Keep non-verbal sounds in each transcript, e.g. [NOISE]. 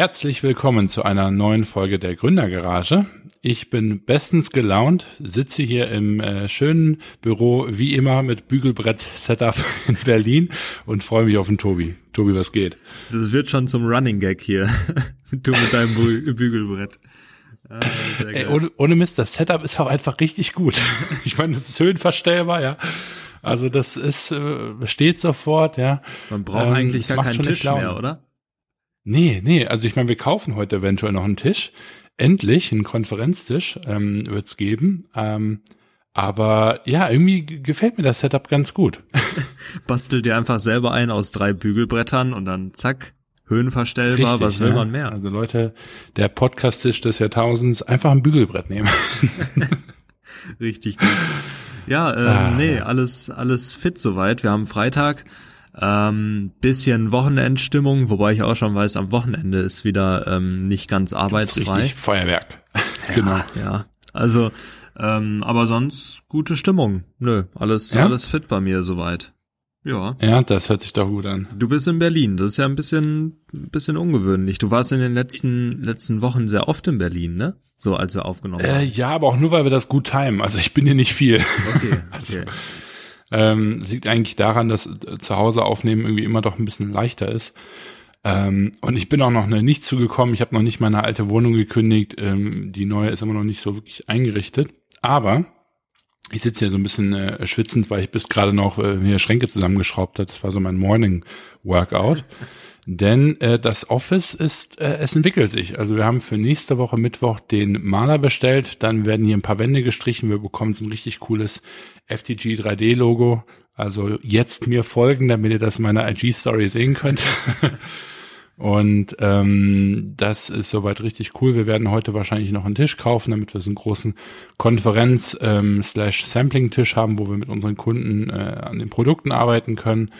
Herzlich willkommen zu einer neuen Folge der Gründergarage. Ich bin bestens gelaunt, sitze hier im äh, schönen Büro wie immer mit Bügelbrett-Setup [LAUGHS] in Berlin und freue mich auf den Tobi. Tobi, was geht? Das wird schon zum Running Gag hier. [LAUGHS] du mit deinem Bü Bügelbrett. Ah, Ey, ohne, ohne Mist, das Setup ist auch einfach richtig gut. [LAUGHS] ich meine, das ist höhenverstellbar, ja. Also das ist, äh, steht sofort, ja. Man braucht ähm, eigentlich gar keinen Tisch mehr, oder? Nee, nee, also ich meine, wir kaufen heute eventuell noch einen Tisch. Endlich, einen Konferenztisch ähm, wird geben. Ähm, aber ja, irgendwie gefällt mir das Setup ganz gut. [LAUGHS] Bastel dir einfach selber ein aus drei Bügelbrettern und dann zack, höhenverstellbar, Richtig, was will ja. man mehr? Also Leute, der Podcast-Tisch des Jahrtausends, einfach ein Bügelbrett nehmen. [LAUGHS] Richtig gut. Ja, ähm, ah, nee, alles, alles fit soweit. Wir haben Freitag. Ähm, bisschen Wochenendstimmung, wobei ich auch schon weiß, am Wochenende ist wieder ähm, nicht ganz arbeitsfrei. Richtig Feuerwerk. Ja, [LAUGHS] genau. Ja, also, ähm, aber sonst gute Stimmung. Nö, alles, ja? alles fit bei mir soweit. Ja. Ja, das hört sich doch gut an. Du bist in Berlin. Das ist ja ein bisschen, ein bisschen ungewöhnlich. Du warst in den letzten, letzten Wochen sehr oft in Berlin, ne? So, als wir aufgenommen äh, haben. Ja, aber auch nur, weil wir das gut timen. Also ich bin hier nicht viel. Okay, [LAUGHS] also, okay. Ähm, liegt eigentlich daran, dass äh, zu Hause aufnehmen irgendwie immer doch ein bisschen leichter ist. Ähm, und ich bin auch noch nicht zugekommen. Ich habe noch nicht meine alte Wohnung gekündigt. Ähm, die neue ist immer noch nicht so wirklich eingerichtet. Aber ich sitze hier so ein bisschen äh, schwitzend, weil ich bis gerade noch äh, hier Schränke zusammengeschraubt habe. Das war so mein Morning Workout. Denn äh, das Office ist, äh, es entwickelt sich. Also wir haben für nächste Woche Mittwoch den Maler bestellt. Dann werden hier ein paar Wände gestrichen. Wir bekommen so ein richtig cooles FTG 3D Logo. Also jetzt mir folgen, damit ihr das in meiner IG-Story sehen könnt. [LAUGHS] Und ähm, das ist soweit richtig cool. Wir werden heute wahrscheinlich noch einen Tisch kaufen, damit wir so einen großen Konferenz ähm, haben, wo wir mit unseren Kunden äh, an den Produkten arbeiten können.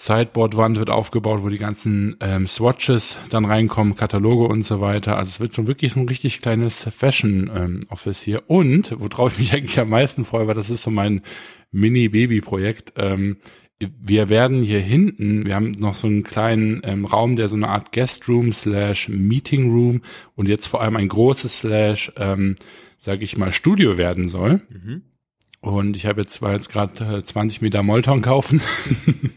Sideboard-Wand wird aufgebaut, wo die ganzen ähm, Swatches dann reinkommen, Kataloge und so weiter. Also es wird so wirklich so ein richtig kleines Fashion-Office ähm, hier. Und, worauf ich mich eigentlich am meisten freue, weil das ist so mein Mini-Baby-Projekt. Ähm, wir werden hier hinten, wir haben noch so einen kleinen ähm, Raum, der so eine Art Guest Room slash Meeting Room und jetzt vor allem ein großes slash, ähm, sag ich mal, Studio werden soll. Mhm. Und ich habe jetzt zwar jetzt gerade 20 Meter Molton kaufen.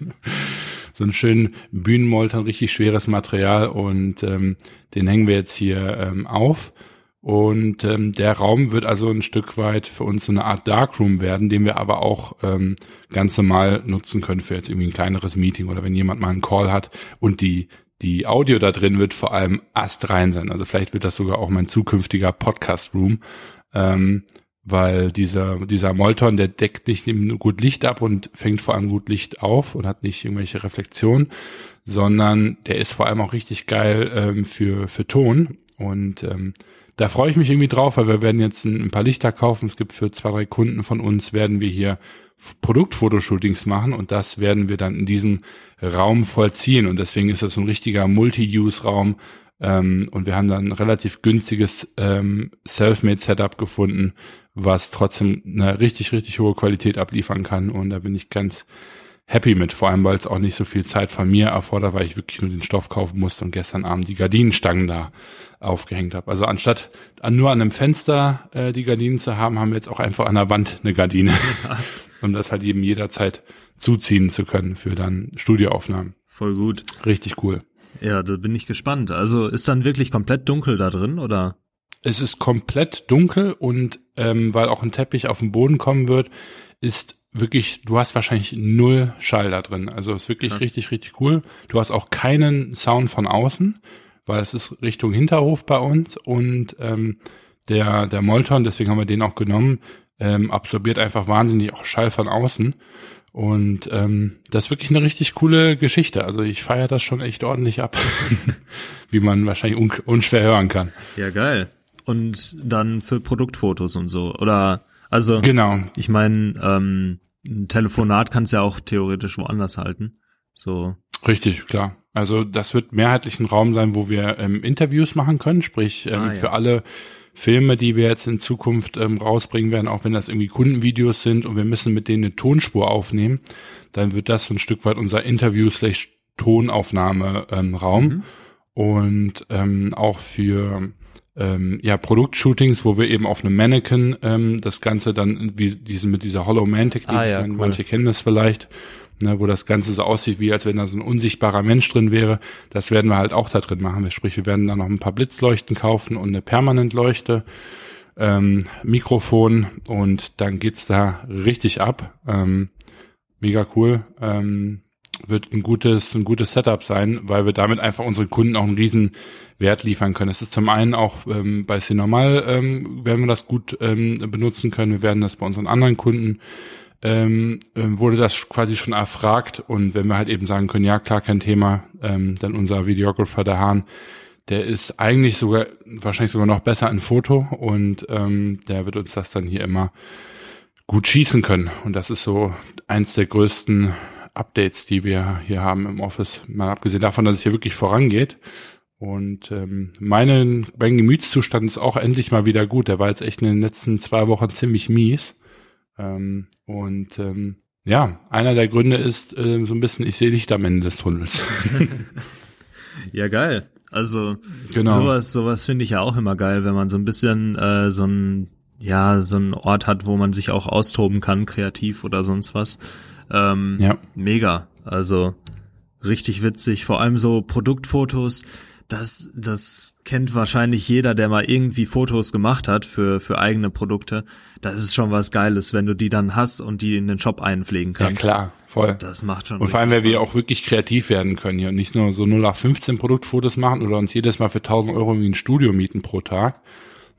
[LAUGHS] so einen schönen Bühnenmolton, richtig schweres Material und ähm, den hängen wir jetzt hier ähm, auf. Und ähm, der Raum wird also ein Stück weit für uns so eine Art Darkroom werden, den wir aber auch ähm, ganz normal nutzen können für jetzt irgendwie ein kleineres Meeting oder wenn jemand mal einen Call hat und die die Audio da drin wird vor allem astrein sein. Also vielleicht wird das sogar auch mein zukünftiger Podcast Room. Ähm, weil dieser, dieser Molton, der deckt nicht nur gut Licht ab und fängt vor allem gut Licht auf und hat nicht irgendwelche Reflexionen, sondern der ist vor allem auch richtig geil ähm, für, für Ton. Und ähm, da freue ich mich irgendwie drauf, weil wir werden jetzt ein, ein paar Lichter kaufen. Es gibt für zwei, drei Kunden von uns, werden wir hier Produktfotoshootings machen und das werden wir dann in diesem Raum vollziehen. Und deswegen ist das so ein richtiger Multi-Use-Raum, ähm, und wir haben dann ein relativ günstiges ähm, Selfmade-Setup gefunden, was trotzdem eine richtig, richtig hohe Qualität abliefern kann. Und da bin ich ganz happy mit, vor allem weil es auch nicht so viel Zeit von mir erfordert, weil ich wirklich nur den Stoff kaufen musste und gestern Abend die Gardinenstangen da aufgehängt habe. Also anstatt an, nur an einem Fenster äh, die Gardinen zu haben, haben wir jetzt auch einfach an der Wand eine Gardine, ja. [LAUGHS] um das halt eben jederzeit zuziehen zu können für dann Studioaufnahmen. Voll gut. Richtig cool. Ja, da bin ich gespannt. Also ist dann wirklich komplett dunkel da drin, oder? Es ist komplett dunkel und ähm, weil auch ein Teppich auf den Boden kommen wird, ist wirklich, du hast wahrscheinlich null Schall da drin. Also ist wirklich Krass. richtig, richtig cool. Du hast auch keinen Sound von außen, weil es ist Richtung Hinterhof bei uns und ähm, der, der Molton, deswegen haben wir den auch genommen, ähm, absorbiert einfach wahnsinnig auch Schall von außen. Und ähm, das ist wirklich eine richtig coole Geschichte. Also ich feiere das schon echt ordentlich ab, [LAUGHS] wie man wahrscheinlich un unschwer hören kann. Ja, geil. Und dann für Produktfotos und so. Oder also genau. Ich meine, ähm, ein Telefonat kannst ja auch theoretisch woanders halten. So. Richtig, klar. Also das wird mehrheitlich ein Raum sein, wo wir ähm, Interviews machen können, sprich ähm, ah, ja. für alle Filme, die wir jetzt in Zukunft ähm, rausbringen werden, auch wenn das irgendwie Kundenvideos sind und wir müssen mit denen eine Tonspur aufnehmen, dann wird das so ein Stück weit unser Interview slash Tonaufnahme ähm, Raum. Mhm. und ähm, auch für ähm, ja, Produktshootings, wo wir eben auf einem Mannequin ähm, das Ganze dann, wie diesen mit dieser Hollow Man Technik, ah, ja, cool. manche kennen das vielleicht, ne, wo das Ganze so aussieht, wie als wenn da so ein unsichtbarer Mensch drin wäre. Das werden wir halt auch da drin machen. Sprich, wir werden da noch ein paar Blitzleuchten kaufen und eine Permanentleuchte, ähm, Mikrofon und dann geht's da richtig ab. Ähm, mega cool. Ähm, wird ein gutes, ein gutes Setup sein, weil wir damit einfach unseren Kunden auch einen riesen Wert liefern können. Es ist zum einen auch ähm, bei C-Normal ähm, werden wir das gut ähm, benutzen können. Wir werden das bei unseren anderen Kunden ähm, äh, wurde das quasi schon erfragt und wenn wir halt eben sagen können, ja klar, kein Thema, ähm, dann unser Videographer, der Hahn, der ist eigentlich sogar, wahrscheinlich sogar noch besser in Foto und ähm, der wird uns das dann hier immer gut schießen können. Und das ist so eins der größten Updates, die wir hier haben im Office. Mal abgesehen davon, dass es hier wirklich vorangeht. Und ähm, meine, mein Gemütszustand ist auch endlich mal wieder gut. Der war jetzt echt in den letzten zwei Wochen ziemlich mies. Ähm, und ähm, ja, einer der Gründe ist äh, so ein bisschen, ich sehe Licht am Ende des Tunnels. [LAUGHS] ja, geil. Also genau. sowas, sowas finde ich ja auch immer geil, wenn man so ein bisschen äh, so ein ja so ein Ort hat, wo man sich auch austoben kann, kreativ oder sonst was. Ähm, ja. Mega. Also richtig witzig. Vor allem so Produktfotos. Das, das kennt wahrscheinlich jeder, der mal irgendwie Fotos gemacht hat für, für eigene Produkte. Das ist schon was Geiles, wenn du die dann hast und die in den Shop einpflegen kannst. Ja, klar, voll. Das macht schon. Und vor allem, weil wir auch wirklich kreativ werden können hier und nicht nur so 0 nach 15 Produktfotos machen oder uns jedes Mal für 1000 Euro irgendwie ein Studio mieten pro Tag,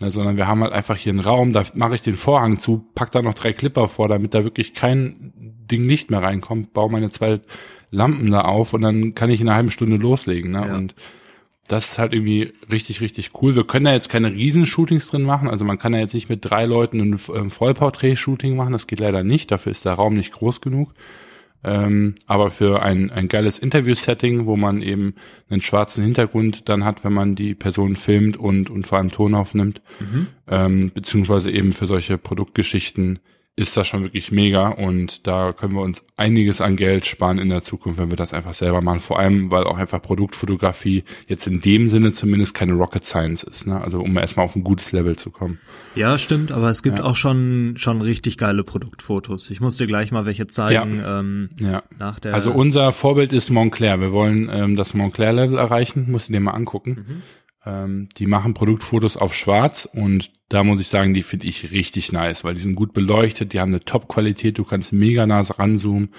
ne, sondern wir haben halt einfach hier einen Raum, da mache ich den Vorhang zu, pack da noch drei Clipper vor, damit da wirklich kein Ding Licht mehr reinkommt, baue meine zwei Lampen da auf und dann kann ich in einer halben Stunde loslegen. Ne? Ja. Und das ist halt irgendwie richtig, richtig cool. Wir können da jetzt keine Riesenshootings drin machen. Also man kann da jetzt nicht mit drei Leuten ein Vollporträt-Shooting machen. Das geht leider nicht. Dafür ist der Raum nicht groß genug. Ähm, aber für ein, ein geiles Interview-Setting, wo man eben einen schwarzen Hintergrund dann hat, wenn man die Person filmt und, und vor allem Ton aufnimmt, mhm. ähm, beziehungsweise eben für solche Produktgeschichten ist das schon wirklich mega und da können wir uns einiges an Geld sparen in der Zukunft, wenn wir das einfach selber machen. Vor allem, weil auch einfach Produktfotografie jetzt in dem Sinne zumindest keine Rocket Science ist, ne? Also um erstmal auf ein gutes Level zu kommen. Ja, stimmt, aber es gibt ja. auch schon schon richtig geile Produktfotos. Ich muss dir gleich mal welche zeigen. Ja. Ähm, ja. Nach der also unser Vorbild ist Montclair. Wir wollen ähm, das Montclair-Level erreichen. Muss ich dir mal angucken. Mhm. Ähm, die machen Produktfotos auf schwarz und da muss ich sagen, die finde ich richtig nice, weil die sind gut beleuchtet, die haben eine Top-Qualität, du kannst mega nah ranzoomen.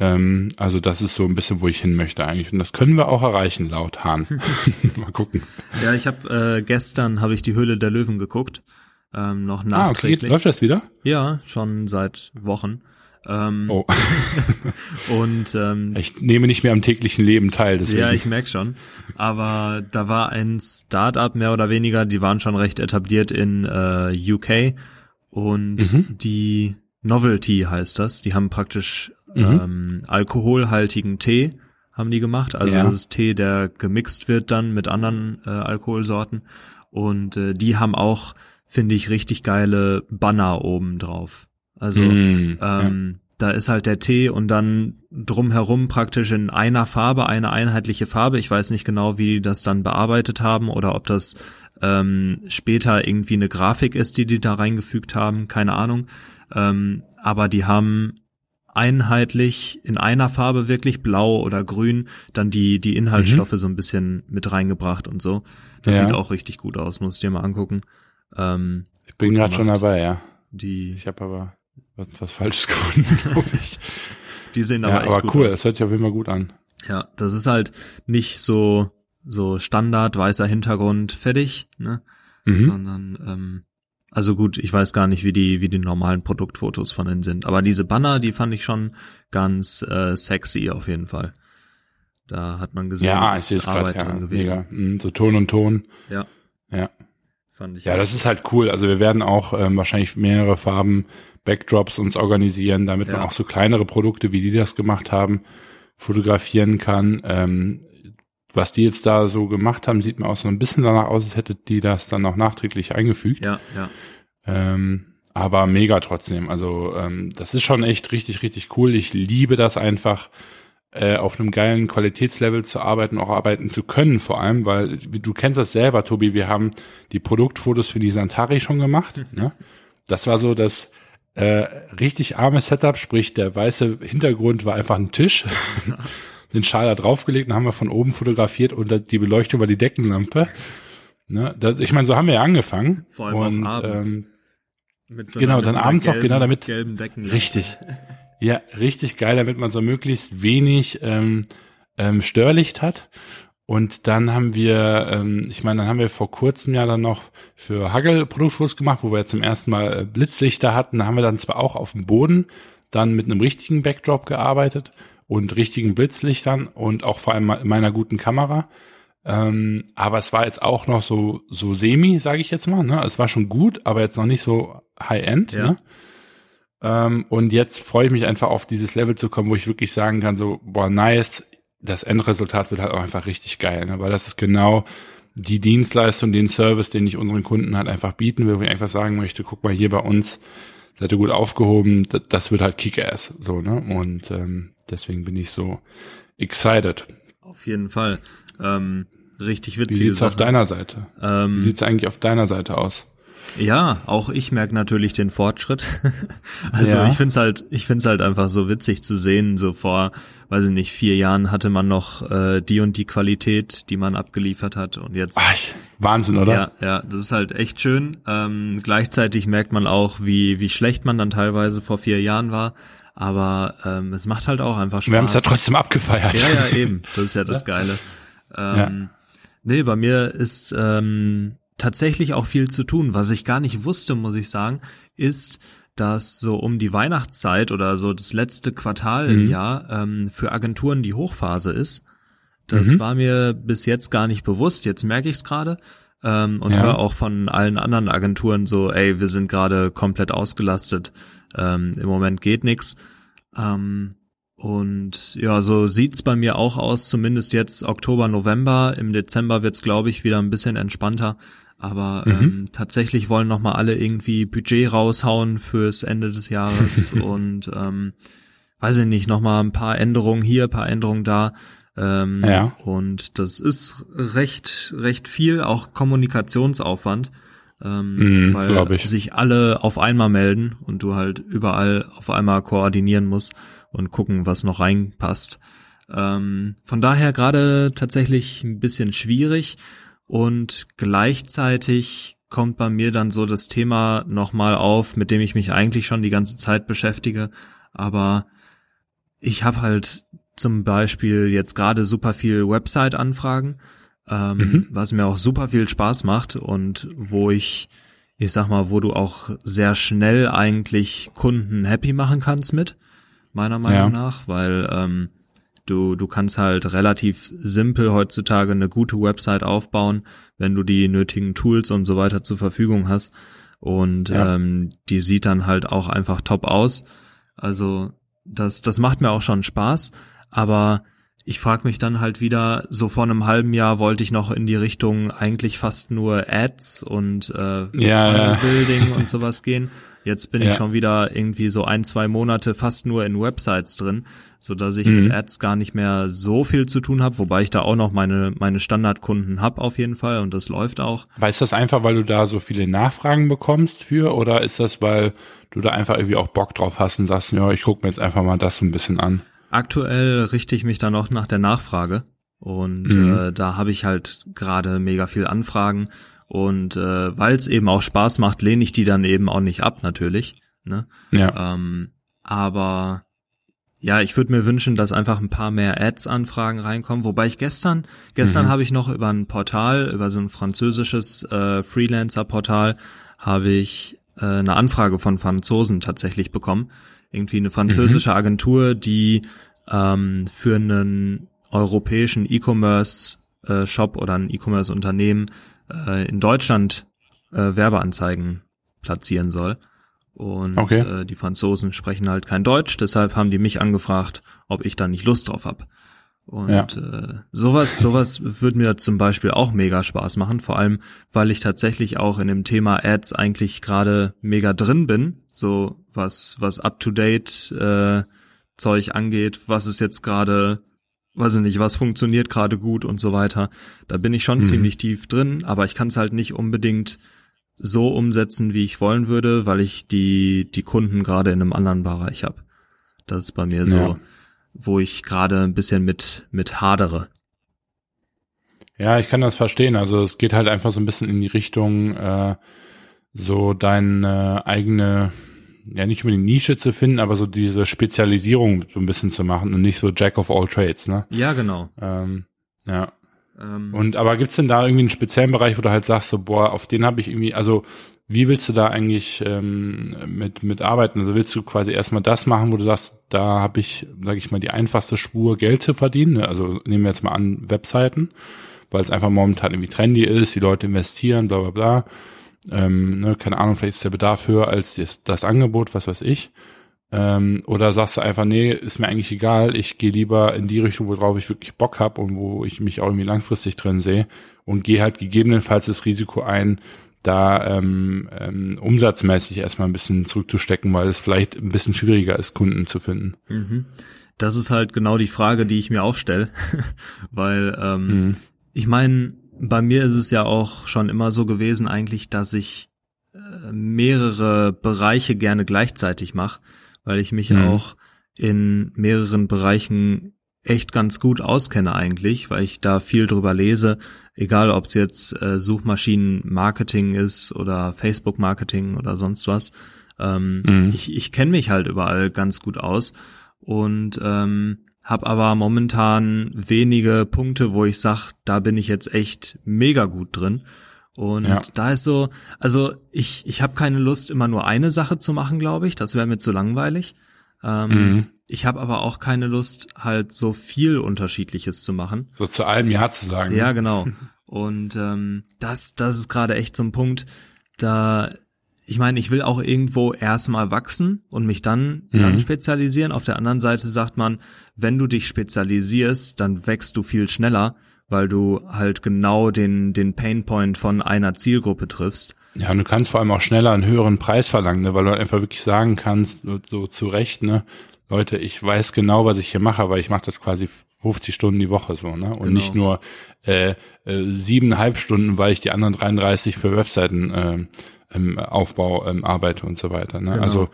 Ähm, also das ist so ein bisschen, wo ich hin möchte eigentlich. Und das können wir auch erreichen, laut Hahn. [LAUGHS] [LAUGHS] Mal gucken. Ja, ich habe äh, gestern habe ich die Höhle der Löwen geguckt. Ähm, noch nachträglich. Ah, okay. Läuft das wieder? Ja, schon seit Wochen. Ähm, oh. [LAUGHS] und ähm, ich nehme nicht mehr am täglichen Leben teil. Deswegen. Ja, ich merk schon. Aber da war ein Startup mehr oder weniger, die waren schon recht etabliert in äh, UK und mhm. die Novelty heißt das. Die haben praktisch mhm. ähm, alkoholhaltigen Tee haben die gemacht. Also ja. das ist Tee, der gemixt wird dann mit anderen äh, Alkoholsorten. Und äh, die haben auch, finde ich, richtig geile Banner oben drauf. Also mm, ähm, ja. da ist halt der Tee und dann drumherum praktisch in einer Farbe, eine einheitliche Farbe. Ich weiß nicht genau, wie die das dann bearbeitet haben oder ob das ähm, später irgendwie eine Grafik ist, die die da reingefügt haben, keine Ahnung. Ähm, aber die haben einheitlich in einer Farbe wirklich blau oder grün dann die die Inhaltsstoffe mhm. so ein bisschen mit reingebracht und so. Das ja. sieht auch richtig gut aus, muss ich dir mal angucken. Ähm, ich bin gerade schon dabei, ja. Die ich habe aber was, was Falsches [LAUGHS] gefunden, glaube ich. Die sehen aber ja, echt aber gut cool, aus. das hört sich auf jeden Fall gut an. Ja, das ist halt nicht so so Standard weißer Hintergrund fertig, ne? Mhm. Sondern ähm, also gut, ich weiß gar nicht, wie die wie die normalen Produktfotos von denen sind, aber diese Banner, die fand ich schon ganz äh, sexy auf jeden Fall. Da hat man gesehen, ja, ist Arbeit grad, drin gewesen. Mega. Mhm, so Ton und Ton. Ja. Ja. Fand ich. Ja, auch. das ist halt cool. Also wir werden auch ähm, wahrscheinlich mehrere Farben Backdrops uns organisieren, damit ja. man auch so kleinere Produkte, wie die das gemacht haben, fotografieren kann. Ähm, was die jetzt da so gemacht haben, sieht mir auch so ein bisschen danach aus, als hätte die das dann auch nachträglich eingefügt. Ja, ja. Ähm, aber mega trotzdem. Also ähm, das ist schon echt richtig, richtig cool. Ich liebe das einfach, äh, auf einem geilen Qualitätslevel zu arbeiten, auch arbeiten zu können vor allem, weil du kennst das selber, Tobi, wir haben die Produktfotos für die Santari schon gemacht. Mhm. Ne? Das war so das äh, richtig arme Setup, sprich der weiße Hintergrund war einfach ein Tisch. [LAUGHS] den Schal da draufgelegt, dann haben wir von oben fotografiert und die Beleuchtung war die Deckenlampe. Ne? Das, ich meine, so haben wir ja angefangen. Vor allem und, auch abends. Ähm, so genau, dann so abends gelben, noch, genau, damit. Gelben Decken. Richtig. [LAUGHS] Ja, richtig geil, damit man so möglichst wenig ähm, ähm, Störlicht hat. Und dann haben wir, ähm, ich meine, dann haben wir vor kurzem ja dann noch für Hagel Produktfotos gemacht, wo wir zum ersten Mal äh, Blitzlichter hatten. Da haben wir dann zwar auch auf dem Boden dann mit einem richtigen Backdrop gearbeitet und richtigen Blitzlichtern und auch vor allem meiner guten Kamera. Ähm, aber es war jetzt auch noch so so semi, sage ich jetzt mal. Ne? Es war schon gut, aber jetzt noch nicht so High End. Ja. Ne? Ähm, und jetzt freue ich mich einfach auf dieses Level zu kommen, wo ich wirklich sagen kann, so, boah, nice, das Endresultat wird halt auch einfach richtig geil, ne? weil das ist genau die Dienstleistung, den Service, den ich unseren Kunden halt einfach bieten will, wo ich einfach sagen möchte, guck mal hier bei uns, seid ihr gut aufgehoben, das, das wird halt Kick-Ass, so, ne? Und ähm, deswegen bin ich so excited. Auf jeden Fall. Ähm, richtig witzig. Wie sieht's Sache. auf deiner Seite? Ähm, Wie sieht's eigentlich auf deiner Seite aus? Ja, auch ich merke natürlich den Fortschritt. [LAUGHS] also ja. ich find's halt, ich find's halt einfach so witzig zu sehen. So vor, weiß ich nicht, vier Jahren hatte man noch äh, die und die Qualität, die man abgeliefert hat und jetzt. Ach, Wahnsinn, oder? Ja, ja, das ist halt echt schön. Ähm, gleichzeitig merkt man auch, wie wie schlecht man dann teilweise vor vier Jahren war. Aber ähm, es macht halt auch einfach Spaß. Wir haben es ja trotzdem abgefeiert. Ja, ja, [LAUGHS] eben. Das ist ja das Geile. Ähm, ja. Nee, bei mir ist ähm, tatsächlich auch viel zu tun. Was ich gar nicht wusste, muss ich sagen, ist, dass so um die Weihnachtszeit oder so das letzte Quartal mhm. im Jahr ähm, für Agenturen die Hochphase ist. Das mhm. war mir bis jetzt gar nicht bewusst. Jetzt merke ich es gerade ähm, und ja. höre auch von allen anderen Agenturen so, ey, wir sind gerade komplett ausgelastet. Ähm, Im Moment geht nix. Ähm, und ja, so sieht's bei mir auch aus, zumindest jetzt Oktober, November. Im Dezember wird's, glaube ich, wieder ein bisschen entspannter. Aber mhm. ähm, tatsächlich wollen noch mal alle irgendwie Budget raushauen fürs Ende des Jahres [LAUGHS] und ähm, weiß ich nicht, noch mal ein paar Änderungen hier, ein paar Änderungen da. Ähm, ja. Und das ist recht, recht viel, auch Kommunikationsaufwand, ähm, mm, weil sich alle auf einmal melden und du halt überall auf einmal koordinieren musst und gucken, was noch reinpasst. Ähm, von daher gerade tatsächlich ein bisschen schwierig und gleichzeitig kommt bei mir dann so das Thema nochmal auf, mit dem ich mich eigentlich schon die ganze Zeit beschäftige. Aber ich habe halt zum Beispiel jetzt gerade super viel Website-Anfragen, ähm, mhm. was mir auch super viel Spaß macht und wo ich, ich sag mal, wo du auch sehr schnell eigentlich Kunden happy machen kannst mit, meiner Meinung ja. nach, weil ähm, Du, du kannst halt relativ simpel heutzutage eine gute Website aufbauen, wenn du die nötigen Tools und so weiter zur Verfügung hast. Und ja. ähm, die sieht dann halt auch einfach top aus. Also das, das macht mir auch schon Spaß. Aber ich frage mich dann halt wieder, so vor einem halben Jahr wollte ich noch in die Richtung eigentlich fast nur Ads und äh, ja, Building und sowas gehen. [LAUGHS] Jetzt bin ja. ich schon wieder irgendwie so ein, zwei Monate fast nur in Websites drin so dass ich mhm. mit Ads gar nicht mehr so viel zu tun habe, wobei ich da auch noch meine meine Standardkunden hab auf jeden Fall und das läuft auch. Aber ist das einfach, weil du da so viele Nachfragen bekommst für oder ist das, weil du da einfach irgendwie auch Bock drauf hast und sagst, ja, ich guck mir jetzt einfach mal das ein bisschen an? Aktuell richte ich mich da noch nach der Nachfrage und mhm. äh, da habe ich halt gerade mega viel Anfragen und äh, weil es eben auch Spaß macht, lehne ich die dann eben auch nicht ab natürlich. Ne? Ja. Ähm, aber ja, ich würde mir wünschen, dass einfach ein paar mehr Ads-Anfragen reinkommen. Wobei ich gestern, gestern mhm. habe ich noch über ein Portal, über so ein französisches äh, Freelancer-Portal, habe ich äh, eine Anfrage von Franzosen tatsächlich bekommen. Irgendwie eine französische mhm. Agentur, die ähm, für einen europäischen E-Commerce-Shop äh, oder ein E-Commerce-Unternehmen äh, in Deutschland äh, Werbeanzeigen platzieren soll. Und okay. äh, die Franzosen sprechen halt kein Deutsch, deshalb haben die mich angefragt, ob ich da nicht Lust drauf hab. Und ja. äh, sowas, sowas würde mir zum Beispiel auch mega Spaß machen, vor allem, weil ich tatsächlich auch in dem Thema Ads eigentlich gerade mega drin bin, so was, was up to date äh, Zeug angeht, was ist jetzt gerade, weiß ich nicht, was funktioniert gerade gut und so weiter. Da bin ich schon mhm. ziemlich tief drin, aber ich kann es halt nicht unbedingt so umsetzen, wie ich wollen würde, weil ich die, die Kunden gerade in einem anderen Bereich habe. Das ist bei mir so, ja. wo ich gerade ein bisschen mit, mit hadere. Ja, ich kann das verstehen. Also es geht halt einfach so ein bisschen in die Richtung, äh, so deine eigene, ja nicht unbedingt Nische zu finden, aber so diese Spezialisierung so ein bisschen zu machen und nicht so Jack of all Trades, ne? Ja, genau. Ähm, ja. Ähm, und aber gibt's denn da irgendwie einen speziellen Bereich, wo du halt sagst, so boah, auf den habe ich irgendwie, also wie willst du da eigentlich ähm, mit mit arbeiten? Also willst du quasi erstmal das machen, wo du sagst, da habe ich, sage ich mal, die einfachste Spur Geld zu verdienen. Ne? Also nehmen wir jetzt mal an Webseiten, weil es einfach momentan irgendwie trendy ist, die Leute investieren, bla bla bla. Ähm, ne, keine Ahnung, vielleicht ist der Bedarf höher als das, das Angebot, was weiß ich. Ähm, oder sagst du einfach, nee, ist mir eigentlich egal, ich gehe lieber in die Richtung, worauf ich wirklich Bock habe und wo ich mich auch irgendwie langfristig drin sehe und gehe halt gegebenenfalls das Risiko ein, da ähm, ähm, umsatzmäßig erstmal ein bisschen zurückzustecken, weil es vielleicht ein bisschen schwieriger ist, Kunden zu finden. Mhm. Das ist halt genau die Frage, die ich mir auch stelle, [LAUGHS] weil ähm, mhm. ich meine, bei mir ist es ja auch schon immer so gewesen eigentlich, dass ich äh, mehrere Bereiche gerne gleichzeitig mache weil ich mich mhm. auch in mehreren Bereichen echt ganz gut auskenne eigentlich, weil ich da viel drüber lese, egal ob es jetzt äh, Suchmaschinenmarketing ist oder Facebook-Marketing oder sonst was. Ähm, mhm. Ich, ich kenne mich halt überall ganz gut aus und ähm, habe aber momentan wenige Punkte, wo ich sag, da bin ich jetzt echt mega gut drin. Und ja. da ist so, also ich, ich habe keine Lust, immer nur eine Sache zu machen, glaube ich. Das wäre mir zu langweilig. Ähm, mhm. Ich habe aber auch keine Lust, halt so viel Unterschiedliches zu machen. So zu allem Ja zu sagen. Ja, genau. [LAUGHS] Und ähm, das, das ist gerade echt so ein Punkt, da ich meine, ich will auch irgendwo erstmal wachsen und mich dann, mhm. dann spezialisieren. Auf der anderen Seite sagt man, wenn du dich spezialisierst, dann wächst du viel schneller weil du halt genau den, den Painpoint von einer Zielgruppe triffst. Ja, und du kannst vor allem auch schneller einen höheren Preis verlangen, ne, weil du halt einfach wirklich sagen kannst, so, zu Recht, ne, Leute, ich weiß genau, was ich hier mache, weil ich mache das quasi 50 Stunden die Woche so, ne? Und genau. nicht nur äh, äh, siebeneinhalb Stunden, weil ich die anderen 33 für Webseiten äh, im Aufbau ähm, arbeite und so weiter. Ne? Genau. Also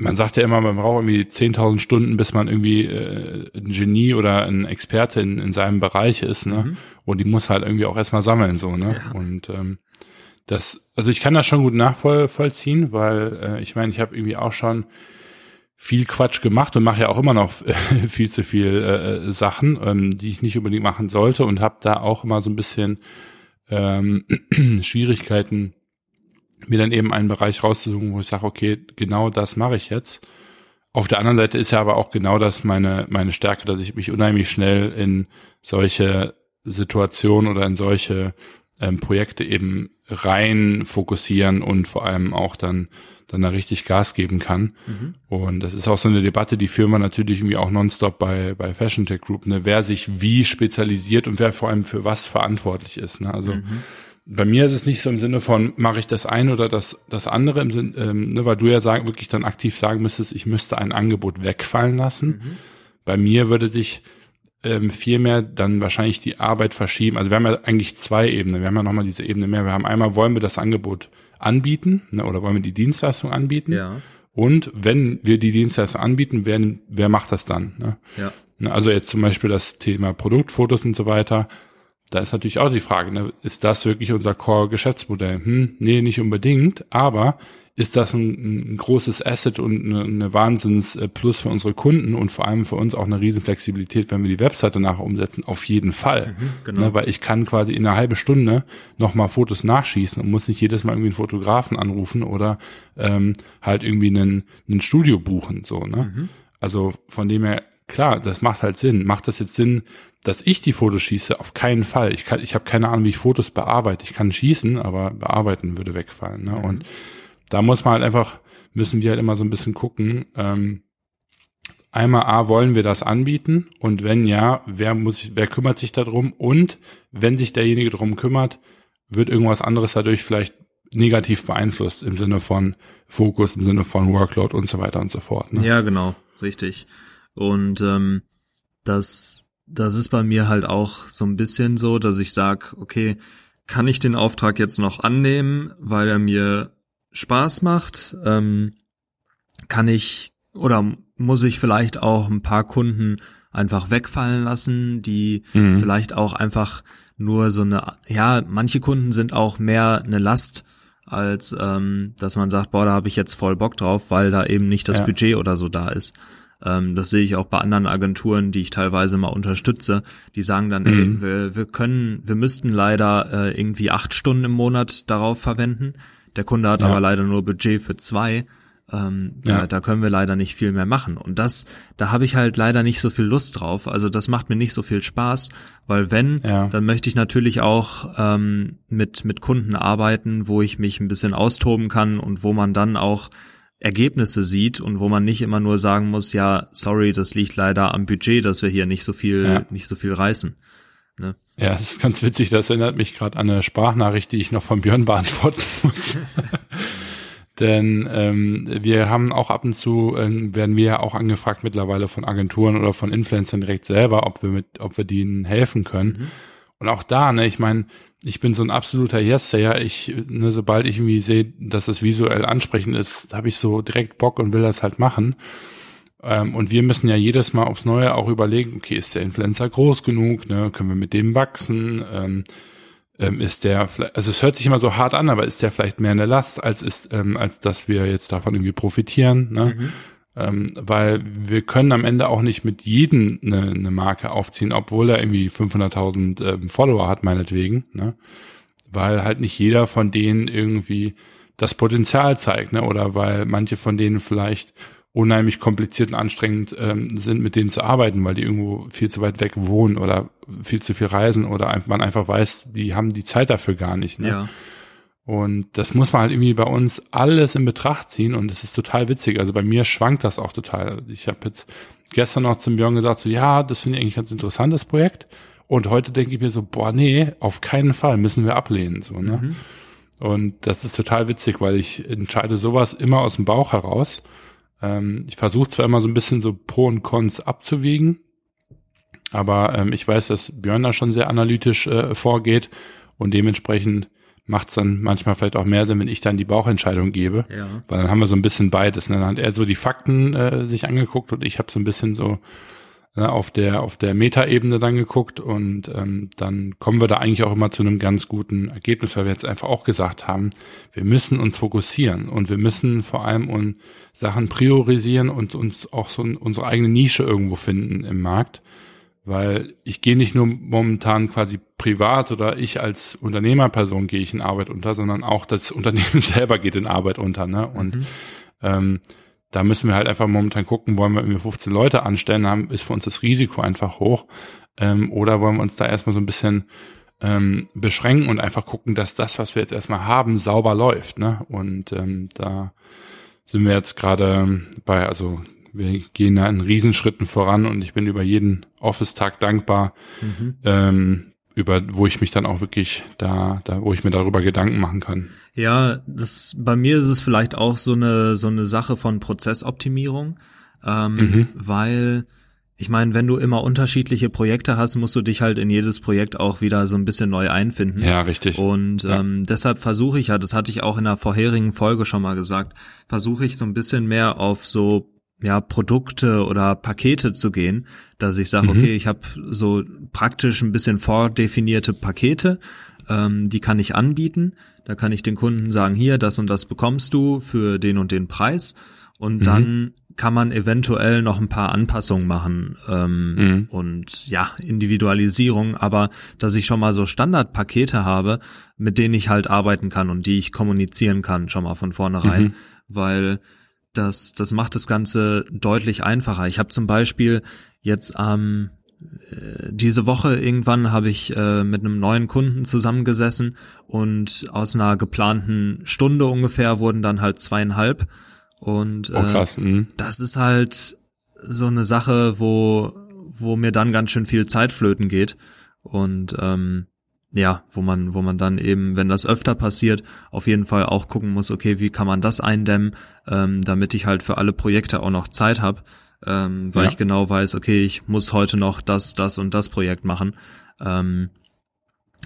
man sagt ja immer, man braucht irgendwie 10.000 Stunden, bis man irgendwie äh, ein Genie oder ein Experte in, in seinem Bereich ist, ne? Mhm. Und die muss halt irgendwie auch erstmal sammeln, so, ne? Ja. Und ähm, das, also ich kann das schon gut nachvollziehen, weil äh, ich meine, ich habe irgendwie auch schon viel Quatsch gemacht und mache ja auch immer noch äh, [LAUGHS] viel zu viel äh, Sachen, ähm, die ich nicht unbedingt machen sollte und habe da auch immer so ein bisschen ähm, [CLEARS THROAT] Schwierigkeiten mir dann eben einen Bereich rauszusuchen, wo ich sage, okay, genau das mache ich jetzt. Auf der anderen Seite ist ja aber auch genau das meine, meine Stärke, dass ich mich unheimlich schnell in solche Situationen oder in solche ähm, Projekte eben rein fokussieren und vor allem auch dann, dann da richtig Gas geben kann. Mhm. Und das ist auch so eine Debatte, die führen wir natürlich irgendwie auch nonstop bei, bei Fashion Tech Group, ne? wer sich wie spezialisiert und wer vor allem für was verantwortlich ist. Ne? Also mhm bei mir ist es nicht so im Sinne von, mache ich das eine oder das, das andere, im Sinne, ähm, ne, weil du ja sagen, wirklich dann aktiv sagen müsstest, ich müsste ein Angebot wegfallen lassen. Mhm. Bei mir würde sich ähm, vielmehr dann wahrscheinlich die Arbeit verschieben. Also wir haben ja eigentlich zwei Ebenen. Wir haben ja nochmal diese Ebene mehr. Wir haben einmal, wollen wir das Angebot anbieten ne, oder wollen wir die Dienstleistung anbieten? Ja. Und wenn wir die Dienstleistung anbieten, wer, wer macht das dann? Ne? Ja. Ne, also jetzt zum Beispiel das Thema Produktfotos und so weiter da ist natürlich auch die Frage, ne, ist das wirklich unser Core-Geschäftsmodell? Hm, nee, nicht unbedingt, aber ist das ein, ein großes Asset und eine, eine Wahnsinns-Plus für unsere Kunden und vor allem für uns auch eine riesen Flexibilität, wenn wir die Webseite nachher umsetzen? Auf jeden Fall. Mhm, genau. ne, weil ich kann quasi in einer halben Stunde nochmal Fotos nachschießen und muss nicht jedes Mal irgendwie einen Fotografen anrufen oder ähm, halt irgendwie einen, einen Studio buchen. so ne? Mhm. Also von dem her klar, das macht halt Sinn. Macht das jetzt Sinn, dass ich die Fotos schieße? Auf keinen Fall. Ich kann, ich habe keine Ahnung, wie ich Fotos bearbeite. Ich kann schießen, aber bearbeiten würde wegfallen. Ne? Mhm. Und da muss man halt einfach, müssen wir halt immer so ein bisschen gucken. Ähm, einmal A, wollen wir das anbieten? Und wenn ja, wer muss, wer kümmert sich darum? Und wenn sich derjenige darum kümmert, wird irgendwas anderes dadurch vielleicht negativ beeinflusst im Sinne von Fokus, im Sinne von Workload und so weiter und so fort. Ne? Ja, genau, richtig. Und ähm, das, das ist bei mir halt auch so ein bisschen so, dass ich sag, okay, kann ich den Auftrag jetzt noch annehmen, weil er mir Spaß macht? Ähm, kann ich oder muss ich vielleicht auch ein paar Kunden einfach wegfallen lassen, die mhm. vielleicht auch einfach nur so eine, ja, manche Kunden sind auch mehr eine Last, als ähm, dass man sagt, boah, da habe ich jetzt voll Bock drauf, weil da eben nicht das ja. Budget oder so da ist. Ähm, das sehe ich auch bei anderen Agenturen, die ich teilweise mal unterstütze. Die sagen dann, mhm. ey, wir, wir können, wir müssten leider äh, irgendwie acht Stunden im Monat darauf verwenden. Der Kunde hat ja. aber leider nur Budget für zwei. Ähm, ja. da, da können wir leider nicht viel mehr machen. Und das, da habe ich halt leider nicht so viel Lust drauf. Also das macht mir nicht so viel Spaß, weil wenn, ja. dann möchte ich natürlich auch ähm, mit, mit Kunden arbeiten, wo ich mich ein bisschen austoben kann und wo man dann auch Ergebnisse sieht und wo man nicht immer nur sagen muss, ja, sorry, das liegt leider am Budget, dass wir hier nicht so viel, ja. nicht so viel reißen. Ne? Ja, das ist ganz witzig. Das erinnert mich gerade an eine Sprachnachricht, die ich noch von Björn beantworten [LAUGHS] muss. Denn ähm, wir haben auch ab und zu, äh, werden wir ja auch angefragt mittlerweile von Agenturen oder von Influencern direkt selber, ob wir mit, ob wir denen helfen können. Mhm. Und auch da, ne, ich meine, ich bin so ein absoluter Yes-Sayer. Ich, ne, sobald ich irgendwie sehe, dass es visuell ansprechend ist, habe ich so direkt Bock und will das halt machen. Ähm, und wir müssen ja jedes Mal aufs Neue auch überlegen, okay, ist der Influencer groß genug, ne? Können wir mit dem wachsen? Ähm, ähm, ist der, also es hört sich immer so hart an, aber ist der vielleicht mehr eine Last, als ist, ähm, als dass wir jetzt davon irgendwie profitieren, ne? Mhm. Ähm, weil wir können am Ende auch nicht mit jedem eine, eine Marke aufziehen, obwohl er irgendwie 500.000 ähm, Follower hat, meinetwegen, ne? Weil halt nicht jeder von denen irgendwie das Potenzial zeigt, ne? Oder weil manche von denen vielleicht unheimlich kompliziert und anstrengend ähm, sind, mit denen zu arbeiten, weil die irgendwo viel zu weit weg wohnen oder viel zu viel reisen oder man einfach weiß, die haben die Zeit dafür gar nicht. Ne? Ja. Und das muss man halt irgendwie bei uns alles in Betracht ziehen und es ist total witzig. Also bei mir schwankt das auch total. Ich habe jetzt gestern noch zum Björn gesagt, so ja, das finde ich eigentlich ganz interessantes Projekt. Und heute denke ich mir so, boah, nee, auf keinen Fall müssen wir ablehnen. So, ne? Mhm. Und das ist total witzig, weil ich entscheide sowas immer aus dem Bauch heraus ähm, ich versuche zwar immer so ein bisschen so Pro und Cons abzuwägen, aber ähm, ich weiß, dass Björn da schon sehr analytisch äh, vorgeht und dementsprechend macht es dann manchmal vielleicht auch mehr Sinn, wenn ich dann die Bauchentscheidung gebe. Ja. Weil dann haben wir so ein bisschen beides. Ne? Dann hat er so die Fakten äh, sich angeguckt und ich habe so ein bisschen so ne, auf der auf der Metaebene dann geguckt und ähm, dann kommen wir da eigentlich auch immer zu einem ganz guten Ergebnis, weil wir jetzt einfach auch gesagt haben, wir müssen uns fokussieren und wir müssen vor allem um Sachen priorisieren und uns auch so unsere eigene Nische irgendwo finden im Markt, weil ich gehe nicht nur momentan quasi privat oder ich als Unternehmerperson gehe ich in Arbeit unter, sondern auch das [LAUGHS] Unternehmen selber geht in Arbeit unter, ne? Und mhm. ähm, da müssen wir halt einfach momentan gucken, wollen wir irgendwie 15 Leute anstellen, haben, ist für uns das Risiko einfach hoch. Ähm, oder wollen wir uns da erstmal so ein bisschen ähm, beschränken und einfach gucken, dass das, was wir jetzt erstmal haben, sauber läuft. Ne? Und ähm, da sind wir jetzt gerade bei, also wir gehen da in Riesenschritten voran und ich bin über jeden Office-Tag dankbar, mhm. ähm, über wo ich mich dann auch wirklich da, da, wo ich mir darüber Gedanken machen kann. Ja, das bei mir ist es vielleicht auch so eine so eine Sache von Prozessoptimierung, ähm, mhm. weil ich meine, wenn du immer unterschiedliche Projekte hast, musst du dich halt in jedes Projekt auch wieder so ein bisschen neu einfinden. Ja, richtig. Und ja. Ähm, deshalb versuche ich ja, das hatte ich auch in der vorherigen Folge schon mal gesagt, versuche ich so ein bisschen mehr auf so ja Produkte oder Pakete zu gehen, dass ich sage, mhm. okay, ich habe so praktisch ein bisschen vordefinierte Pakete, ähm, die kann ich anbieten. Da kann ich den Kunden sagen, hier, das und das bekommst du für den und den Preis. Und mhm. dann kann man eventuell noch ein paar Anpassungen machen ähm, mhm. und ja, Individualisierung, aber dass ich schon mal so Standardpakete habe, mit denen ich halt arbeiten kann und die ich kommunizieren kann, schon mal von vornherein, mhm. weil das, das macht das Ganze deutlich einfacher. Ich habe zum Beispiel jetzt am äh, diese Woche irgendwann habe ich äh, mit einem neuen Kunden zusammengesessen und aus einer geplanten Stunde ungefähr wurden dann halt zweieinhalb. Und oh, krass, äh, das ist halt so eine Sache, wo, wo mir dann ganz schön viel Zeit flöten geht. Und ähm, ja, wo man, wo man dann eben, wenn das öfter passiert, auf jeden Fall auch gucken muss, okay, wie kann man das eindämmen, ähm, damit ich halt für alle Projekte auch noch Zeit habe. ähm, weil ja. ich genau weiß, okay, ich muss heute noch das, das und das Projekt machen. Ähm,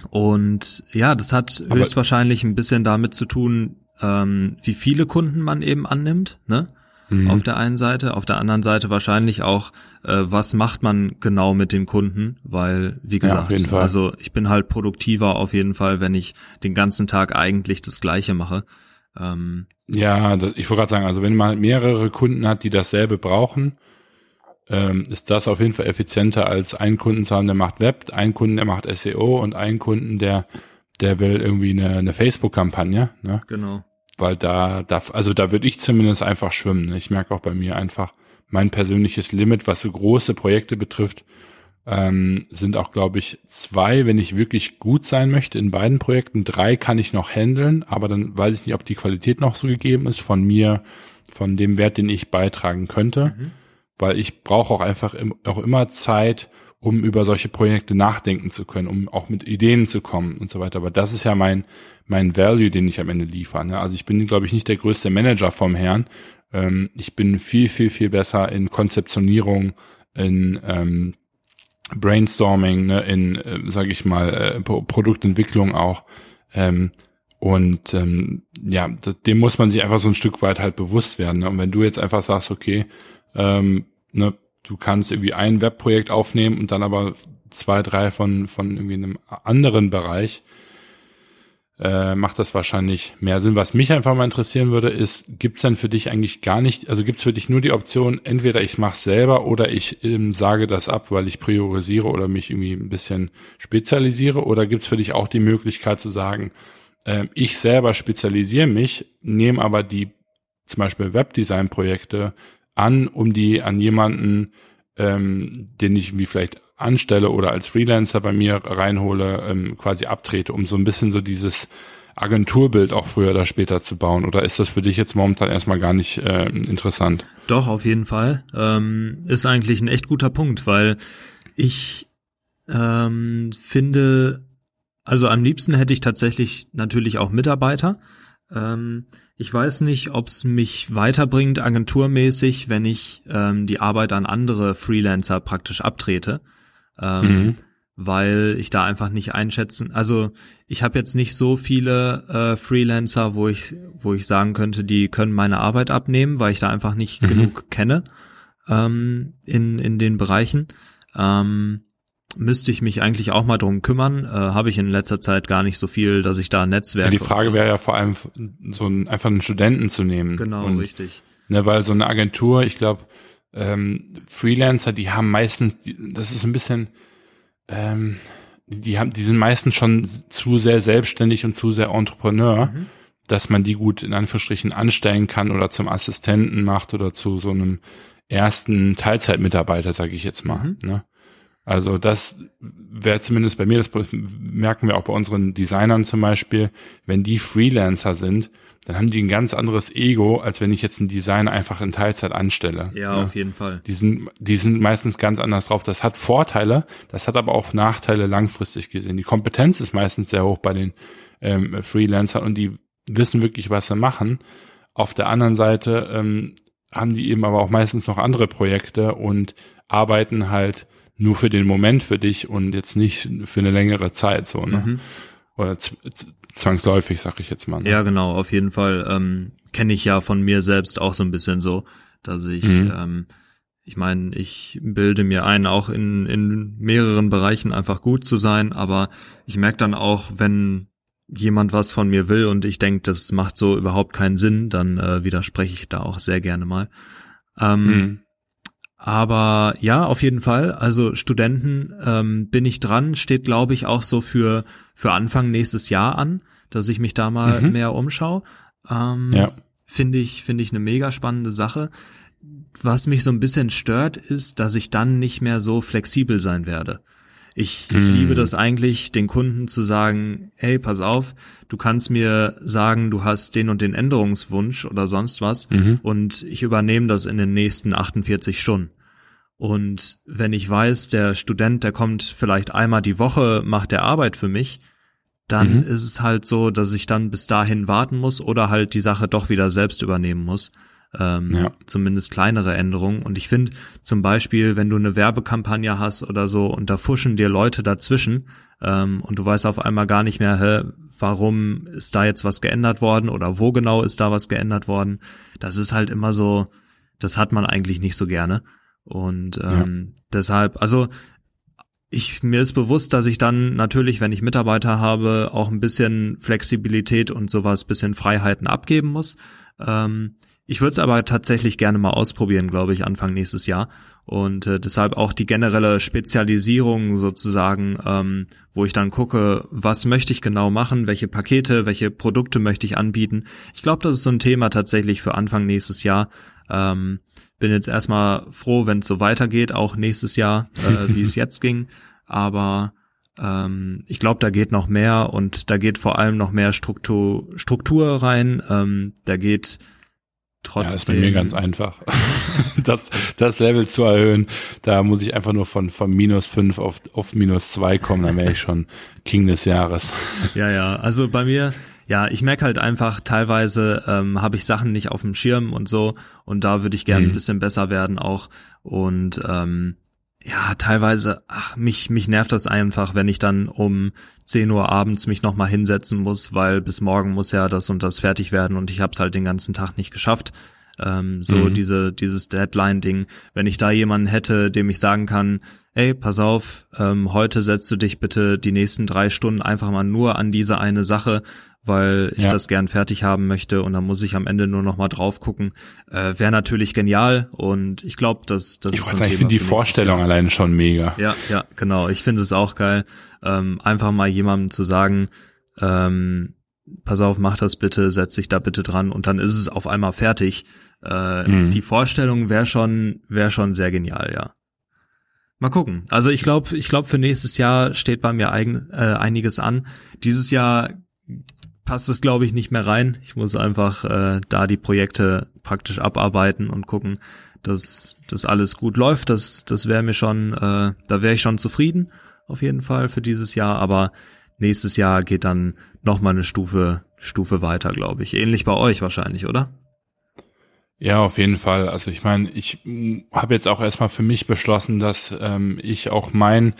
und ja, das hat Aber höchstwahrscheinlich ein bisschen damit zu tun, ähm, wie viele Kunden man eben annimmt, ne? Mhm. Auf der einen Seite, auf der anderen Seite wahrscheinlich auch, äh, was macht man genau mit dem Kunden, weil, wie gesagt, ja, also ich bin halt produktiver auf jeden Fall, wenn ich den ganzen Tag eigentlich das Gleiche mache. Ähm, ja, ich wollte gerade sagen, also wenn man halt mehrere Kunden hat, die dasselbe brauchen, ähm, ist das auf jeden Fall effizienter als einen Kunden zu haben, der macht Web, einen Kunden, der macht SEO und einen Kunden, der der will irgendwie eine, eine Facebook-Kampagne. Ne? Genau. Weil da, da, also da würde ich zumindest einfach schwimmen. Ich merke auch bei mir einfach mein persönliches Limit, was so große Projekte betrifft, ähm, sind auch, glaube ich, zwei, wenn ich wirklich gut sein möchte in beiden Projekten. Drei kann ich noch handeln, aber dann weiß ich nicht, ob die Qualität noch so gegeben ist von mir, von dem Wert, den ich beitragen könnte. Mhm weil ich brauche auch einfach im, auch immer Zeit, um über solche Projekte nachdenken zu können, um auch mit Ideen zu kommen und so weiter. Aber das ist ja mein, mein Value, den ich am Ende liefere. Ne? Also ich bin, glaube ich, nicht der größte Manager vom Herrn. Ähm, ich bin viel, viel, viel besser in Konzeptionierung, in ähm, Brainstorming, ne? in, äh, sage ich mal, äh, Produktentwicklung auch. Ähm, und ähm, ja, dem muss man sich einfach so ein Stück weit halt bewusst werden. Ne? Und wenn du jetzt einfach sagst, okay, ähm, ne, du kannst irgendwie ein Webprojekt aufnehmen und dann aber zwei, drei von, von irgendwie einem anderen Bereich, äh, macht das wahrscheinlich mehr Sinn. Was mich einfach mal interessieren würde, ist, gibt's denn für dich eigentlich gar nicht, also gibt's für dich nur die Option, entweder ich mache selber oder ich ähm, sage das ab, weil ich priorisiere oder mich irgendwie ein bisschen spezialisiere, oder gibt's für dich auch die Möglichkeit zu sagen, äh, ich selber spezialisiere mich, nehme aber die zum Beispiel Webdesign-Projekte an, um die an jemanden, ähm, den ich wie vielleicht anstelle oder als Freelancer bei mir reinhole, ähm, quasi abtrete, um so ein bisschen so dieses Agenturbild auch früher oder später zu bauen? Oder ist das für dich jetzt momentan erstmal gar nicht äh, interessant? Doch, auf jeden Fall. Ähm, ist eigentlich ein echt guter Punkt, weil ich ähm, finde, also am liebsten hätte ich tatsächlich natürlich auch Mitarbeiter. Ähm, ich weiß nicht, ob es mich weiterbringt, agenturmäßig, wenn ich ähm, die Arbeit an andere Freelancer praktisch abtrete. Ähm, mhm. Weil ich da einfach nicht einschätzen. Also ich habe jetzt nicht so viele äh, Freelancer, wo ich, wo ich sagen könnte, die können meine Arbeit abnehmen, weil ich da einfach nicht mhm. genug kenne ähm, in, in den Bereichen. Ähm, müsste ich mich eigentlich auch mal drum kümmern. Äh, Habe ich in letzter Zeit gar nicht so viel, dass ich da Netzwerk. Ja, die Frage so. wäre ja vor allem so ein, einfach einen Studenten zu nehmen. Genau, und, richtig. Ne, weil so eine Agentur, ich glaube, ähm, Freelancer, die haben meistens, die, das ist ein bisschen, ähm, die haben, die sind meistens schon zu sehr selbstständig und zu sehr Entrepreneur, mhm. dass man die gut in Anführungsstrichen anstellen kann oder zum Assistenten macht oder zu so einem ersten Teilzeitmitarbeiter, sage ich jetzt mal. Mhm. Ne? Also das wäre zumindest bei mir, das merken wir auch bei unseren Designern zum Beispiel, wenn die Freelancer sind, dann haben die ein ganz anderes Ego, als wenn ich jetzt einen Designer einfach in Teilzeit anstelle. Ja, ne? auf jeden Fall. Die sind, die sind meistens ganz anders drauf. Das hat Vorteile, das hat aber auch Nachteile langfristig gesehen. Die Kompetenz ist meistens sehr hoch bei den ähm, Freelancern und die wissen wirklich, was sie machen. Auf der anderen Seite ähm, haben die eben aber auch meistens noch andere Projekte und arbeiten halt nur für den Moment für dich und jetzt nicht für eine längere Zeit so, ne? Mhm. Oder zwangsläufig, sag ich jetzt mal. Ne? Ja, genau, auf jeden Fall. Ähm, Kenne ich ja von mir selbst auch so ein bisschen so, dass ich, mhm. ähm, ich meine, ich bilde mir ein, auch in, in mehreren Bereichen einfach gut zu sein, aber ich merke dann auch, wenn jemand was von mir will und ich denke, das macht so überhaupt keinen Sinn, dann äh, widerspreche ich da auch sehr gerne mal. Ähm, mhm. Aber ja, auf jeden Fall. Also Studenten ähm, bin ich dran, steht glaube ich auch so für für Anfang nächstes Jahr an, dass ich mich da mal mhm. mehr umschaue. Ähm, ja. Finde ich finde ich eine mega spannende Sache. Was mich so ein bisschen stört, ist, dass ich dann nicht mehr so flexibel sein werde. Ich, ich mm. liebe das eigentlich, den Kunden zu sagen, hey, pass auf, du kannst mir sagen, du hast den und den Änderungswunsch oder sonst was mhm. und ich übernehme das in den nächsten 48 Stunden. Und wenn ich weiß, der Student, der kommt vielleicht einmal die Woche, macht der Arbeit für mich, dann mhm. ist es halt so, dass ich dann bis dahin warten muss oder halt die Sache doch wieder selbst übernehmen muss. Ähm, ja. Zumindest kleinere Änderungen. Und ich finde zum Beispiel, wenn du eine Werbekampagne hast oder so und da fuschen dir Leute dazwischen ähm, und du weißt auf einmal gar nicht mehr, hä, warum ist da jetzt was geändert worden oder wo genau ist da was geändert worden. Das ist halt immer so, das hat man eigentlich nicht so gerne. Und ähm, ja. deshalb, also ich, mir ist bewusst, dass ich dann natürlich, wenn ich Mitarbeiter habe, auch ein bisschen Flexibilität und sowas, bisschen Freiheiten abgeben muss. Ähm, ich würde es aber tatsächlich gerne mal ausprobieren, glaube ich, Anfang nächstes Jahr. Und äh, deshalb auch die generelle Spezialisierung sozusagen, ähm, wo ich dann gucke, was möchte ich genau machen, welche Pakete, welche Produkte möchte ich anbieten. Ich glaube, das ist so ein Thema tatsächlich für Anfang nächstes Jahr. Ähm, bin jetzt erstmal froh, wenn es so weitergeht, auch nächstes Jahr, äh, [LAUGHS] wie es jetzt ging. Aber ähm, ich glaube, da geht noch mehr und da geht vor allem noch mehr Struktur, Struktur rein. Ähm, da geht trotzdem. Ja, ist bei mir ganz einfach, [LAUGHS] das, das Level zu erhöhen. Da muss ich einfach nur von, von minus fünf auf, auf minus zwei kommen, dann wäre ich schon [LAUGHS] King des Jahres. Ja, ja, also bei mir, ja, ich merke halt einfach, teilweise ähm, habe ich Sachen nicht auf dem Schirm und so und da würde ich gerne mhm. ein bisschen besser werden auch und ähm, ja, teilweise, ach, mich, mich nervt das einfach, wenn ich dann um 10 Uhr abends mich nochmal hinsetzen muss, weil bis morgen muss ja das und das fertig werden und ich habe es halt den ganzen Tag nicht geschafft. Ähm, so mhm. diese, dieses Deadline-Ding. Wenn ich da jemanden hätte, dem ich sagen kann, ey, pass auf, ähm, heute setzt du dich bitte die nächsten drei Stunden einfach mal nur an diese eine Sache weil ich ja. das gern fertig haben möchte und dann muss ich am Ende nur noch mal drauf gucken. Äh, Wäre natürlich genial und ich glaube, dass das ich ist Ich finde die Vorstellung Jahr. alleine schon mega. Ja, ja, genau. Ich finde es auch geil, ähm, einfach mal jemandem zu sagen, ähm, pass auf, mach das bitte, setz dich da bitte dran und dann ist es auf einmal fertig. Äh, mhm. Die Vorstellung wäre schon, wäre schon sehr genial, ja. Mal gucken. Also ich glaube, ich glaube für nächstes Jahr steht bei mir eigen, äh, einiges an. Dieses Jahr passt es, glaube ich, nicht mehr rein. Ich muss einfach äh, da die Projekte praktisch abarbeiten und gucken, dass das alles gut läuft. Das, das wäre mir schon, äh, da wäre ich schon zufrieden auf jeden Fall für dieses Jahr. Aber nächstes Jahr geht dann noch mal eine Stufe Stufe weiter, glaube ich. Ähnlich bei euch wahrscheinlich, oder? Ja, auf jeden Fall. Also ich meine, ich habe jetzt auch erstmal für mich beschlossen, dass ähm, ich auch mein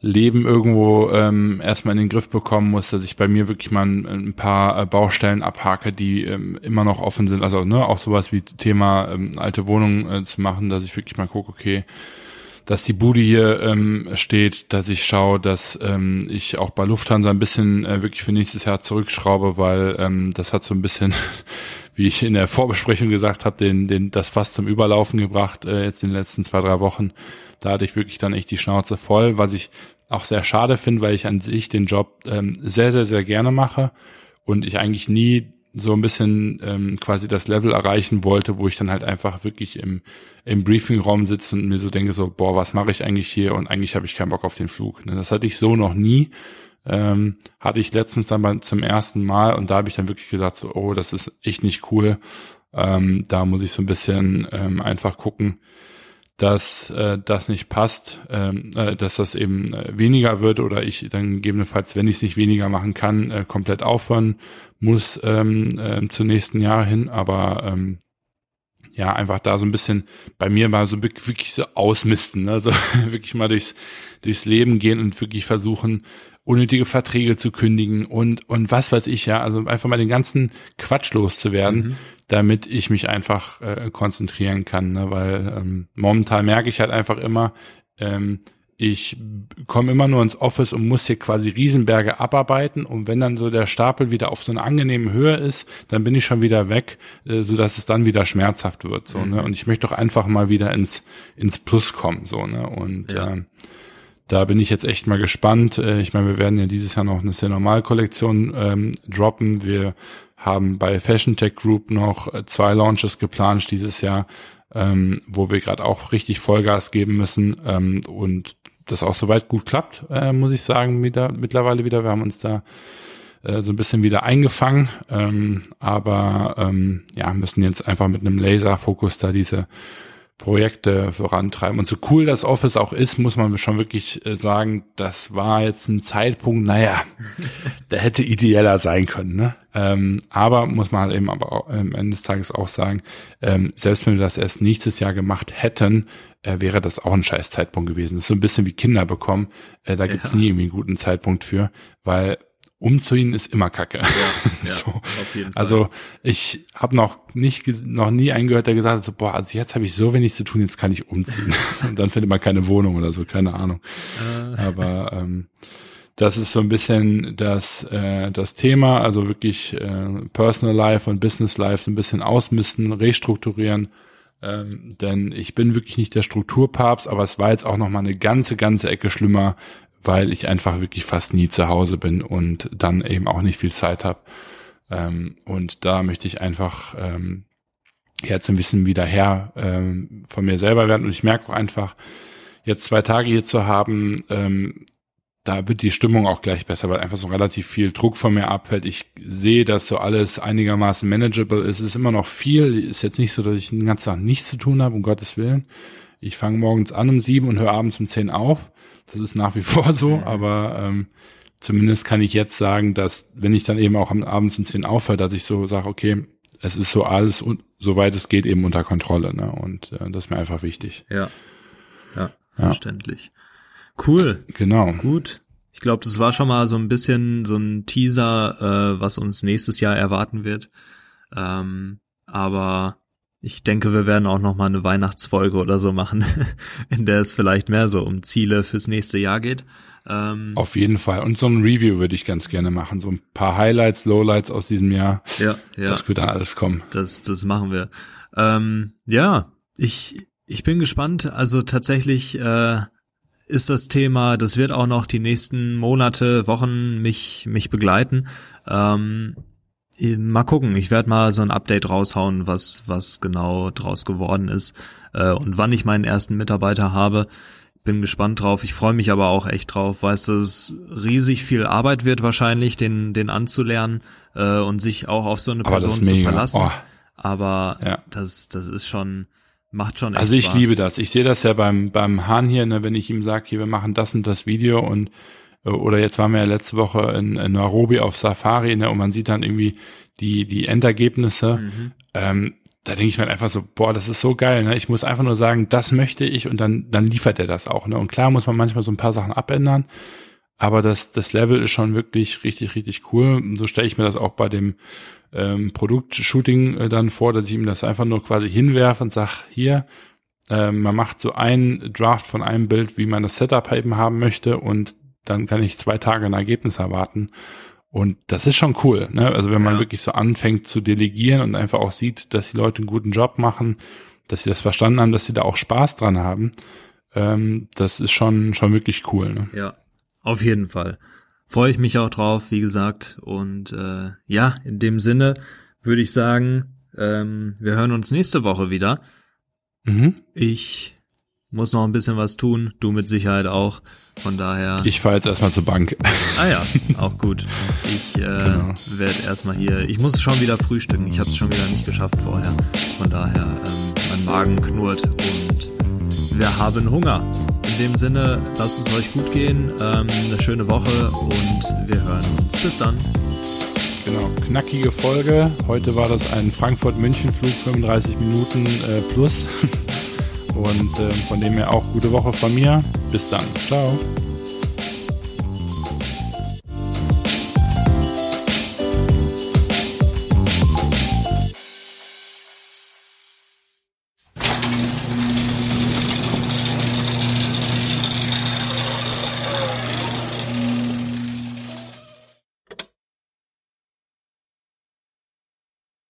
Leben irgendwo ähm, erstmal in den Griff bekommen muss, dass ich bei mir wirklich mal ein, ein paar äh, Baustellen abhake, die ähm, immer noch offen sind. Also ne, auch sowas wie Thema ähm, alte Wohnungen äh, zu machen, dass ich wirklich mal gucke, okay, dass die Bude hier ähm, steht, dass ich schaue, dass ähm, ich auch bei Lufthansa ein bisschen äh, wirklich für nächstes Jahr zurückschraube, weil ähm, das hat so ein bisschen, [LAUGHS] wie ich in der Vorbesprechung gesagt habe, den, den, das fast zum Überlaufen gebracht, äh, jetzt in den letzten zwei, drei Wochen. Da hatte ich wirklich dann echt die Schnauze voll, was ich auch sehr schade finde, weil ich an sich den Job ähm, sehr, sehr, sehr gerne mache und ich eigentlich nie so ein bisschen ähm, quasi das Level erreichen wollte, wo ich dann halt einfach wirklich im, im Briefingraum sitze und mir so denke, so, boah, was mache ich eigentlich hier? Und eigentlich habe ich keinen Bock auf den Flug. Ne? Das hatte ich so noch nie. Ähm, hatte ich letztens dann mal zum ersten Mal und da habe ich dann wirklich gesagt, so, oh, das ist echt nicht cool. Ähm, da muss ich so ein bisschen ähm, einfach gucken, dass äh, das nicht passt, ähm, äh, dass das eben äh, weniger wird oder ich dann gegebenenfalls, wenn ich es nicht weniger machen kann, äh, komplett aufhören muss ähm, äh, zum nächsten Jahr hin. Aber ähm, ja, einfach da so ein bisschen bei mir mal so wirklich so ausmisten, also [LAUGHS] wirklich mal durchs, durchs Leben gehen und wirklich versuchen, unnötige Verträge zu kündigen und, und was weiß ich, ja, also einfach mal den ganzen Quatsch loszuwerden, mhm damit ich mich einfach äh, konzentrieren kann, ne? weil ähm, momentan merke ich halt einfach immer, ähm, ich komme immer nur ins Office und muss hier quasi Riesenberge abarbeiten und wenn dann so der Stapel wieder auf so einer angenehmen Höhe ist, dann bin ich schon wieder weg, äh, so dass es dann wieder schmerzhaft wird so ne? mhm. ne und ich möchte doch einfach mal wieder ins ins Plus kommen so ne und ja. äh, da bin ich jetzt echt mal gespannt. Äh, ich meine, wir werden ja dieses Jahr noch eine sehr normal Kollektion ähm, droppen. Wir haben bei Fashion Tech Group noch äh, zwei Launches geplant dieses Jahr, ähm, wo wir gerade auch richtig Vollgas geben müssen ähm, und das auch soweit gut klappt, äh, muss ich sagen, wieder, mittlerweile wieder. Wir haben uns da äh, so ein bisschen wieder eingefangen, ähm, aber ähm, ja, müssen jetzt einfach mit einem Laserfokus da diese Projekte vorantreiben. Und so cool das Office auch ist, muss man schon wirklich äh, sagen, das war jetzt ein Zeitpunkt, naja, [LAUGHS] der hätte ideeller sein können. Ne? Ähm, aber muss man halt eben aber auch, am Ende des Tages auch sagen, ähm, selbst wenn wir das erst nächstes Jahr gemacht hätten, äh, wäre das auch ein scheiß Zeitpunkt gewesen. Das ist so ein bisschen wie Kinder bekommen. Äh, da ja. nie irgendwie einen guten Zeitpunkt für, weil umzuziehen ist immer Kacke. Ja, [LAUGHS] ja, so. Fall. Also ich habe noch nicht noch nie einen gehört, der gesagt hat, so, boah, also jetzt habe ich so wenig zu tun, jetzt kann ich umziehen. [LAUGHS] Und dann findet man keine Wohnung oder so, keine Ahnung. Äh. Aber ähm, das ist so ein bisschen das äh, das Thema, also wirklich äh, Personal Life und Business Life so ein bisschen ausmisten, restrukturieren. Ähm, denn ich bin wirklich nicht der Strukturpapst, aber es war jetzt auch noch mal eine ganze ganze Ecke schlimmer, weil ich einfach wirklich fast nie zu Hause bin und dann eben auch nicht viel Zeit habe. Ähm, und da möchte ich einfach ähm, jetzt ein bisschen wieder her ähm, von mir selber werden. Und ich merke auch einfach, jetzt zwei Tage hier zu haben, ähm, da wird die Stimmung auch gleich besser, weil einfach so relativ viel Druck von mir abfällt. Ich sehe, dass so alles einigermaßen manageable ist. Es ist immer noch viel. Ist jetzt nicht so, dass ich den ganzen Tag nichts zu tun habe, um Gottes Willen. Ich fange morgens an um sieben und höre abends um zehn auf. Das ist nach wie vor [LAUGHS] so, aber ähm, zumindest kann ich jetzt sagen, dass wenn ich dann eben auch am Abend um 10 aufhöre, dass ich so sage, okay, es ist so alles, soweit es geht, eben unter Kontrolle. Ne? Und äh, das ist mir einfach wichtig. Ja. Ja, verständlich. Cool. Genau. Gut. Ich glaube, das war schon mal so ein bisschen so ein Teaser, äh, was uns nächstes Jahr erwarten wird. Ähm, aber ich denke, wir werden auch noch mal eine Weihnachtsfolge oder so machen, [LAUGHS] in der es vielleicht mehr so um Ziele fürs nächste Jahr geht. Ähm, Auf jeden Fall. Und so ein Review würde ich ganz gerne machen. So ein paar Highlights, Lowlights aus diesem Jahr. Ja, ja. Das wird dann alles kommen. Das, das machen wir. Ähm, ja, ich, ich bin gespannt. Also tatsächlich äh, ist das Thema, das wird auch noch die nächsten Monate, Wochen mich, mich begleiten. Ähm, Mal gucken, ich werde mal so ein Update raushauen, was, was genau draus geworden ist äh, und wann ich meinen ersten Mitarbeiter habe. Bin gespannt drauf. Ich freue mich aber auch echt drauf, weiß, dass es riesig viel Arbeit wird wahrscheinlich, den, den anzulernen äh, und sich auch auf so eine Person zu verlassen. Oh. Aber ja. das, das ist schon, macht schon echt Also ich Spaß. liebe das. Ich sehe das ja beim, beim Hahn hier, ne, wenn ich ihm sage, hier, wir machen das und das Video und oder jetzt waren wir ja letzte Woche in, in Nairobi auf Safari ne, und man sieht dann irgendwie die, die Endergebnisse. Mhm. Ähm, da denke ich mir einfach so, boah, das ist so geil. Ne? Ich muss einfach nur sagen, das möchte ich und dann, dann liefert er das auch. Ne? Und klar muss man manchmal so ein paar Sachen abändern, aber das, das Level ist schon wirklich richtig, richtig cool. So stelle ich mir das auch bei dem ähm, Produktshooting äh, dann vor, dass ich ihm das einfach nur quasi hinwerfe und sag, hier, äh, man macht so ein Draft von einem Bild, wie man das Setup eben haben möchte und dann kann ich zwei Tage ein Ergebnis erwarten. Und das ist schon cool, ne? Also wenn man ja. wirklich so anfängt zu delegieren und einfach auch sieht, dass die Leute einen guten Job machen, dass sie das verstanden haben, dass sie da auch Spaß dran haben, ähm, das ist schon, schon wirklich cool, ne? Ja, auf jeden Fall. Freue ich mich auch drauf, wie gesagt. Und äh, ja, in dem Sinne würde ich sagen, ähm, wir hören uns nächste Woche wieder. Mhm. Ich muss noch ein bisschen was tun, du mit Sicherheit auch. Von daher. Ich fahre jetzt erstmal zur Bank. Ah ja, auch gut. Ich äh, genau. werde erstmal hier. Ich muss schon wieder frühstücken. Ich habe es schon wieder nicht geschafft vorher. Von daher, ähm, mein Magen knurrt und wir haben Hunger. In dem Sinne, lasst es euch gut gehen. Ähm, eine schöne Woche und wir hören uns. Bis dann. Genau, knackige Folge. Heute war das ein Frankfurt-München-Flug, 35 Minuten äh, plus. [LAUGHS] Und äh, von dem her auch gute Woche von mir. Bis dann. Ciao.